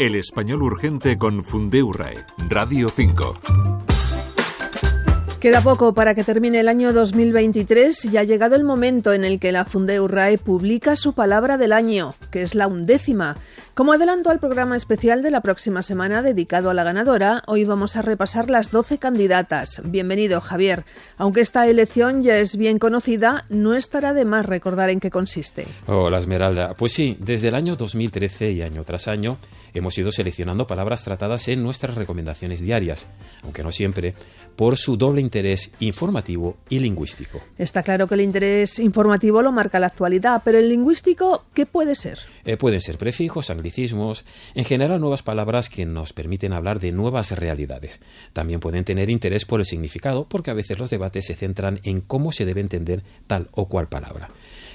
El español urgente con Fundeurae, Radio 5. Queda poco para que termine el año 2023 y ha llegado el momento en el que la Fundeurae publica su palabra del año, que es la undécima. Como adelanto al programa especial de la próxima semana dedicado a la ganadora, hoy vamos a repasar las 12 candidatas. Bienvenido, Javier. Aunque esta elección ya es bien conocida, no estará de más recordar en qué consiste. Hola, Esmeralda. Pues sí, desde el año 2013 y año tras año hemos ido seleccionando palabras tratadas en nuestras recomendaciones diarias, aunque no siempre, por su doble interés informativo y lingüístico. Está claro que el interés informativo lo marca la actualidad, pero el lingüístico, ¿qué puede ser? Eh, pueden ser prefijos, anglicismos, en general nuevas palabras que nos permiten hablar de nuevas realidades. También pueden tener interés por el significado, porque a veces los debates se centran en cómo se debe entender tal o cual palabra.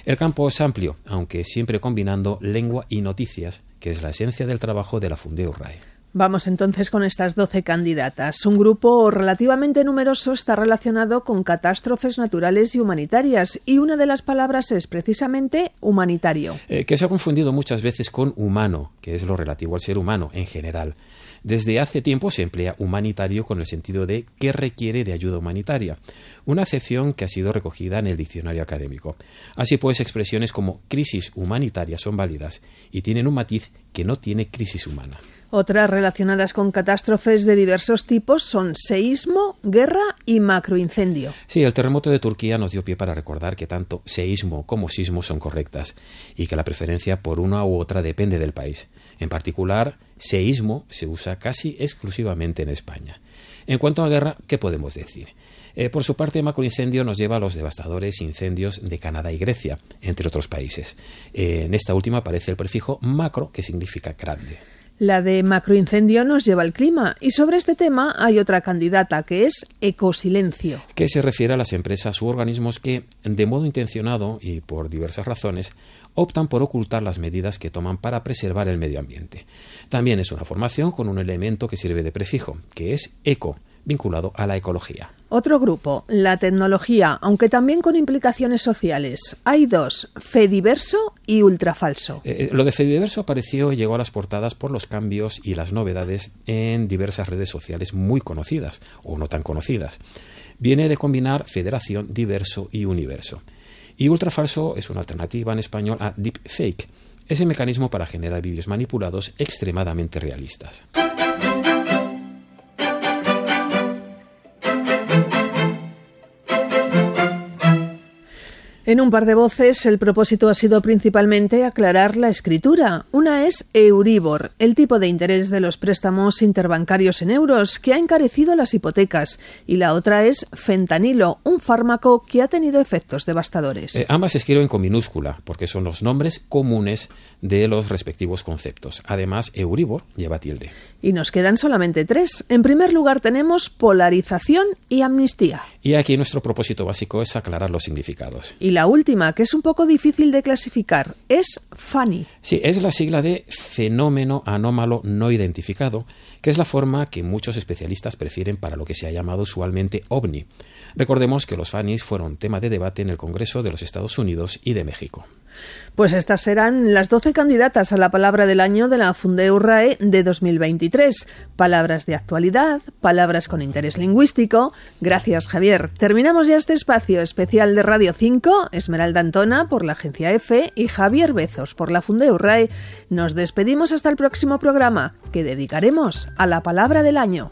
El campo es amplio, aunque siempre combinando lengua y noticias, que es la esencia del trabajo de la Fundeo RAE. Vamos entonces con estas 12 candidatas. Un grupo relativamente numeroso está relacionado con catástrofes naturales y humanitarias y una de las palabras es precisamente humanitario. Eh, que se ha confundido muchas veces con humano, que es lo relativo al ser humano en general. Desde hace tiempo se emplea humanitario con el sentido de que requiere de ayuda humanitaria, una acepción que ha sido recogida en el diccionario académico. Así pues, expresiones como crisis humanitaria son válidas y tienen un matiz que no tiene crisis humana. Otras relacionadas con catástrofes de diversos tipos son seísmo, guerra y macroincendio. Sí, el terremoto de Turquía nos dio pie para recordar que tanto seísmo como sismo son correctas y que la preferencia por una u otra depende del país. En particular, seísmo se usa casi exclusivamente en España. En cuanto a guerra, ¿qué podemos decir? Eh, por su parte, macroincendio nos lleva a los devastadores incendios de Canadá y Grecia, entre otros países. En esta última aparece el prefijo macro, que significa grande. La de macroincendio nos lleva al clima y sobre este tema hay otra candidata que es ecosilencio. Que se refiere a las empresas u organismos que, de modo intencionado y por diversas razones, optan por ocultar las medidas que toman para preservar el medio ambiente. También es una formación con un elemento que sirve de prefijo, que es eco, vinculado a la ecología. Otro grupo, la tecnología, aunque también con implicaciones sociales. Hay dos, Fediverso y Ultrafalso. Eh, eh, lo de Fediverso apareció y llegó a las portadas por los cambios y las novedades en diversas redes sociales muy conocidas o no tan conocidas. Viene de combinar federación, diverso y universo. Y ultrafalso es una alternativa en español a deepfake, ese mecanismo para generar vídeos manipulados extremadamente realistas. En un par de voces, el propósito ha sido principalmente aclarar la escritura. Una es Euribor, el tipo de interés de los préstamos interbancarios en euros que ha encarecido las hipotecas, y la otra es fentanilo, un fármaco que ha tenido efectos devastadores. Eh, ambas se escriben con minúscula, porque son los nombres comunes de los respectivos conceptos. Además, Euribor lleva tilde. Y nos quedan solamente tres. En primer lugar tenemos polarización y amnistía. Y aquí nuestro propósito básico es aclarar los significados la última, que es un poco difícil de clasificar, es FANI. Sí, es la sigla de fenómeno anómalo no identificado, que es la forma que muchos especialistas prefieren para lo que se ha llamado usualmente OVNI. Recordemos que los FANIs fueron tema de debate en el Congreso de los Estados Unidos y de México. Pues estas serán las 12 candidatas a la palabra del año de la Fundeu RAE de 2023. Palabras de actualidad, palabras con interés lingüístico. Gracias, Javier. Terminamos ya este espacio especial de Radio 5, Esmeralda Antona por la agencia EFE y Javier Bezos por la Fundeu RAE. Nos despedimos hasta el próximo programa, que dedicaremos a la palabra del año.